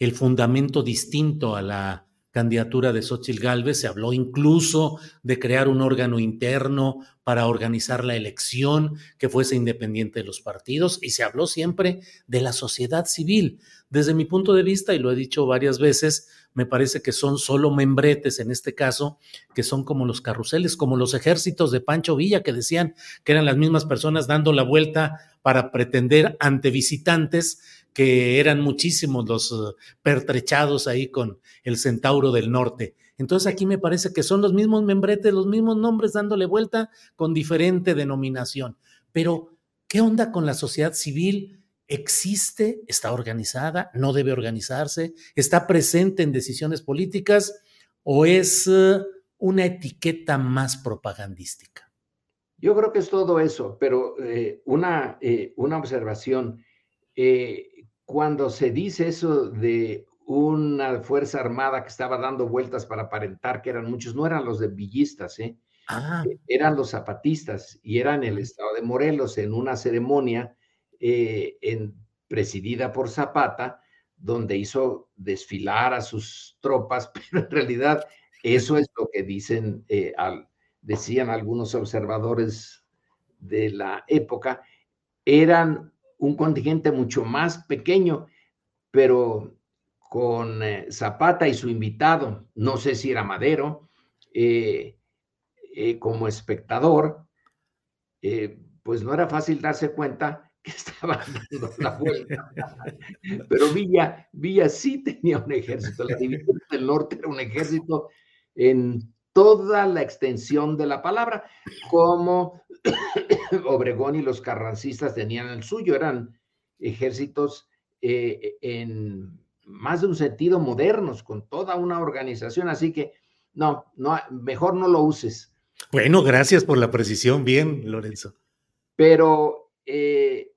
el fundamento distinto a la candidatura de Xochitl Gálvez, se habló incluso de crear un órgano interno para organizar la elección que fuese independiente de los partidos y se habló siempre de la sociedad civil. Desde mi punto de vista, y lo he dicho varias veces, me parece que son solo membretes en este caso, que son como los carruseles, como los ejércitos de Pancho Villa, que decían que eran las mismas personas dando la vuelta para pretender ante visitantes que eran muchísimos los uh, pertrechados ahí con el centauro del norte. Entonces aquí me parece que son los mismos membretes, los mismos nombres dándole vuelta con diferente denominación. Pero, ¿qué onda con la sociedad civil? ¿Existe? ¿Está organizada? ¿No debe organizarse? ¿Está presente en decisiones políticas? ¿O es uh, una etiqueta más propagandística? Yo creo que es todo eso, pero eh, una, eh, una observación. Eh, cuando se dice eso de una fuerza armada que estaba dando vueltas para aparentar que eran muchos, no eran los de villistas, ¿eh? Ah, eran los zapatistas y eran el estado de Morelos en una ceremonia eh, en, presidida por Zapata, donde hizo desfilar a sus tropas, pero en realidad eso es lo que dicen, eh, al, decían algunos observadores de la época, eran un contingente mucho más pequeño, pero con eh, Zapata y su invitado, no sé si era Madero, eh, eh, como espectador, pues no era fácil darse cuenta que estaba dando la vuelta. Pero Villa, Villa sí tenía un ejército, la división del norte era un ejército en toda la extensión de la palabra, como Obregón y los carrancistas tenían el suyo, eran ejércitos eh, en más de un sentido modernos, con toda una organización, así que no, no, mejor no lo uses. Bueno, gracias por la precisión, bien, Lorenzo. Pero eh,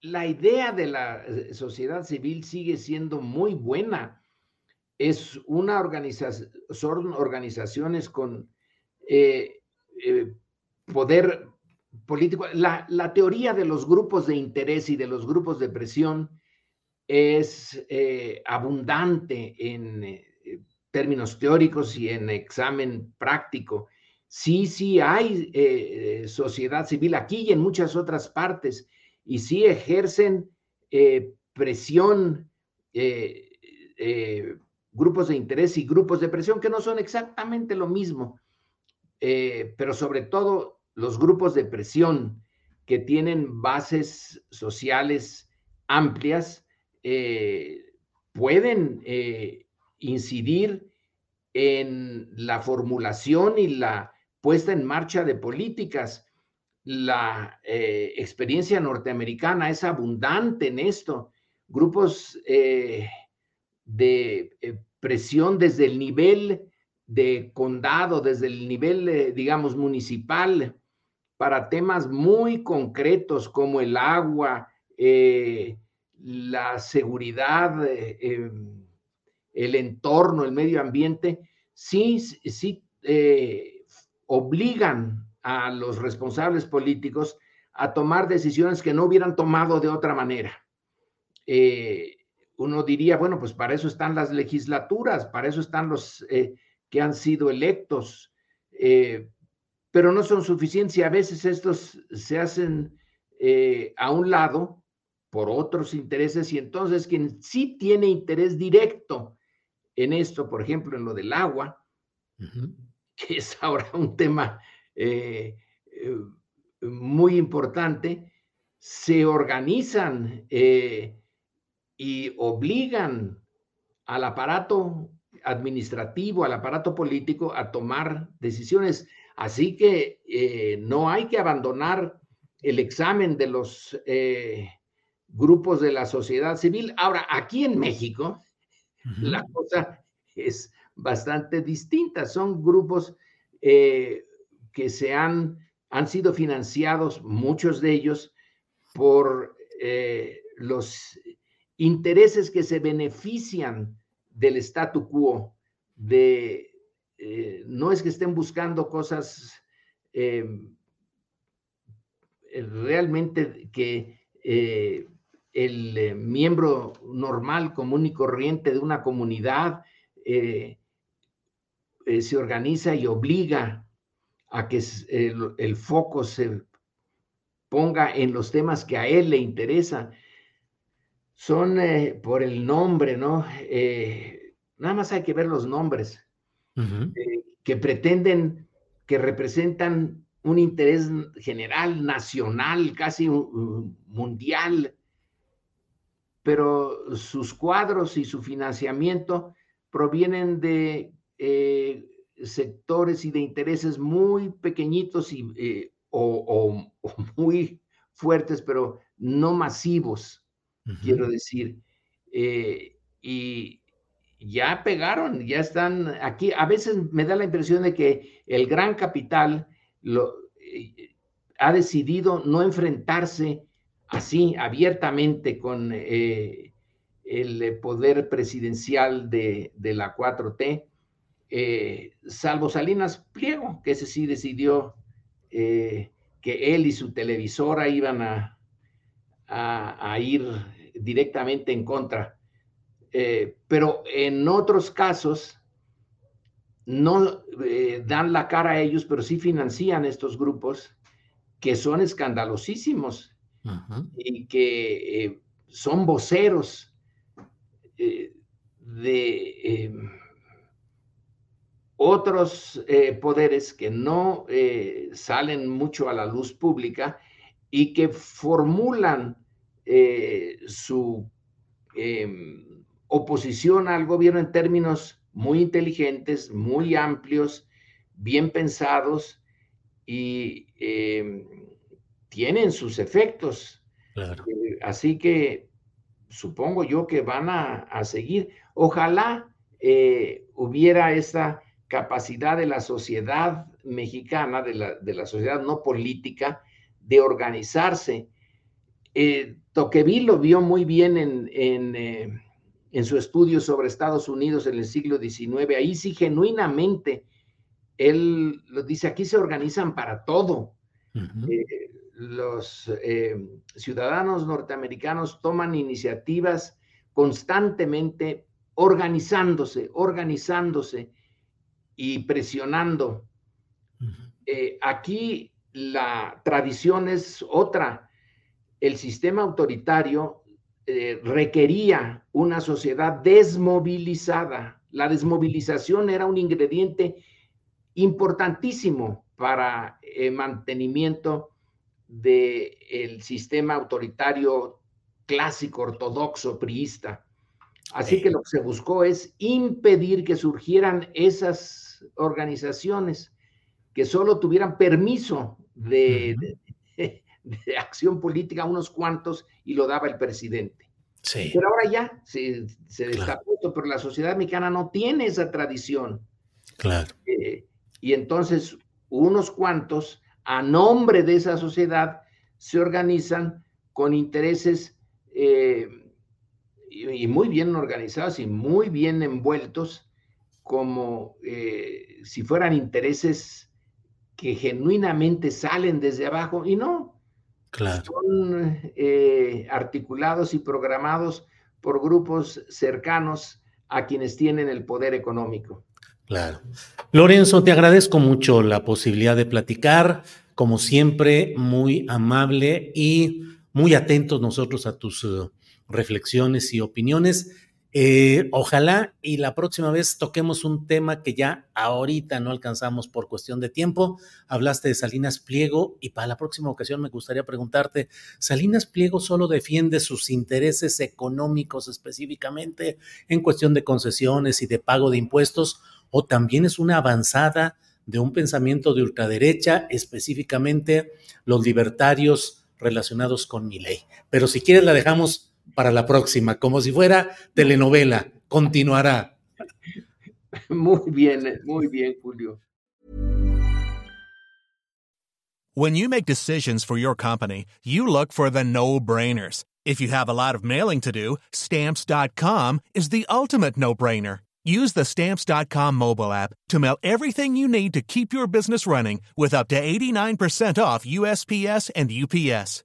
la idea de la eh, sociedad civil sigue siendo muy buena. Es una organización, son organizaciones con poder político. La, teoría de los grupos de interés y de los grupos de presión es eh, abundante en eh, términos teóricos y en examen práctico. Sí, sí hay eh, sociedad civil aquí y en muchas otras partes, y sí ejercen presión, grupos de interés y grupos de presión que no son exactamente lo mismo, pero sobre todo los grupos de presión que tienen bases sociales amplias eh, pueden eh, incidir en la formulación y la puesta en marcha de políticas. La eh, experiencia norteamericana es abundante en esto. Grupos de presión desde el nivel de condado, desde el nivel, digamos, municipal, para temas muy concretos como el agua, eh, la seguridad, eh, em, el entorno, el medio ambiente, sí, sí eh, obligan a los responsables políticos a tomar decisiones que no hubieran tomado de otra manera. Uno diría, bueno, pues para eso están las legislaturas, para eso están los que han sido electos, pero no son suficientes y a veces estos se hacen a un lado por otros intereses y entonces quien sí tiene interés directo en esto, por ejemplo, en lo del agua, que es ahora un tema muy importante, se organizan eh, y obligan al aparato administrativo, al aparato político a tomar decisiones. Así que eh, no hay que abandonar el examen de los eh, grupos de la sociedad civil. Ahora, aquí en México, la cosa es bastante distinta. Son grupos que se han han sido financiados, muchos de ellos, por eh, los intereses que se benefician del statu quo, de, eh, no es que estén buscando cosas eh, realmente que el miembro normal, común y corriente de una comunidad se organiza y obliga a que el, foco se ponga en los temas que a él le interesan. Son eh, por el nombre, ¿no? Eh, nada más hay que ver los nombres eh, que pretenden, que representan un interés general, nacional, casi mundial, pero sus cuadros y su financiamiento provienen de sectores y de intereses muy pequeñitos y, eh, o, muy fuertes, pero no masivos, quiero decir. Eh, y ya pegaron, ya están aquí. A veces me da la impresión de que el gran capital lo, eh, ha decidido no enfrentarse así abiertamente con el poder presidencial de, de la 4T, eh, salvo Salinas Pliego, que ese sí decidió eh, que él y su televisora iban a, a, ir directamente en contra. Eh, pero en otros casos no dan la cara a ellos, pero sí financian estos grupos que son escandalosísimos y que son voceros de otros eh, poderes que no eh, salen mucho a la luz pública y que formulan eh, su em, oposición al gobierno en términos muy inteligentes, muy amplios, bien pensados y em, tienen sus efectos. así que supongo yo que van a, a seguir. Ojalá hubiera esta capacidad de la sociedad mexicana, de la, sociedad no política, de organizarse. Eh, Toqueville lo vio muy bien en, eh, en, su estudio sobre Estados Unidos en el siglo XIX. Ahí sí, genuinamente, él lo dice, aquí se organizan para todo. Eh, los ciudadanos norteamericanos toman iniciativas constantemente organizándose, organizándose y presionando. Eh, aquí la tradición es otra. El sistema autoritario eh, requería una sociedad desmovilizada. La desmovilización era un ingrediente importantísimo para el mantenimiento del sistema autoritario clásico, ortodoxo, priista. Así que lo que se buscó es impedir que surgieran esas organizaciones que solo tuvieran permiso de, acción política, unos cuantos, y lo daba el presidente. Pero ahora ya se, se pero la sociedad mexicana no tiene esa tradición. Claro. Eh, y entonces unos cuantos, a nombre de esa sociedad, se organizan con intereses eh, y, muy bien organizados y muy bien envueltos como eh, si fueran intereses que genuinamente salen desde abajo y no, son eh, articulados y programados por grupos cercanos a quienes tienen el poder económico. Claro. Lorenzo, te agradezco mucho la posibilidad de platicar, como siempre, muy amable y muy atentos nosotros a tus uh, reflexiones y opiniones. Eh, ojalá y la próxima vez toquemos un tema que ya ahorita no alcanzamos por cuestión de tiempo. Hablaste de Salinas Pliego y para la próxima ocasión me gustaría preguntarte, ¿Salinas Pliego solo defiende sus intereses económicos específicamente en cuestión de concesiones y de pago de impuestos o también es una avanzada de un pensamiento de ultraderecha, específicamente los libertarios relacionados con mi ley? Pero si quieres la dejamos para la próxima, como si fuera telenovela. Continuará. Muy bien, muy bien, Julio. When you make decisions for your company, you look for the no-brainers. If you have a lot of mailing to do, stamps.com is the ultimate no-brainer. Use the stamps.com mobile app to mail everything you need to keep your business running with up to 89% off USPS and UPS.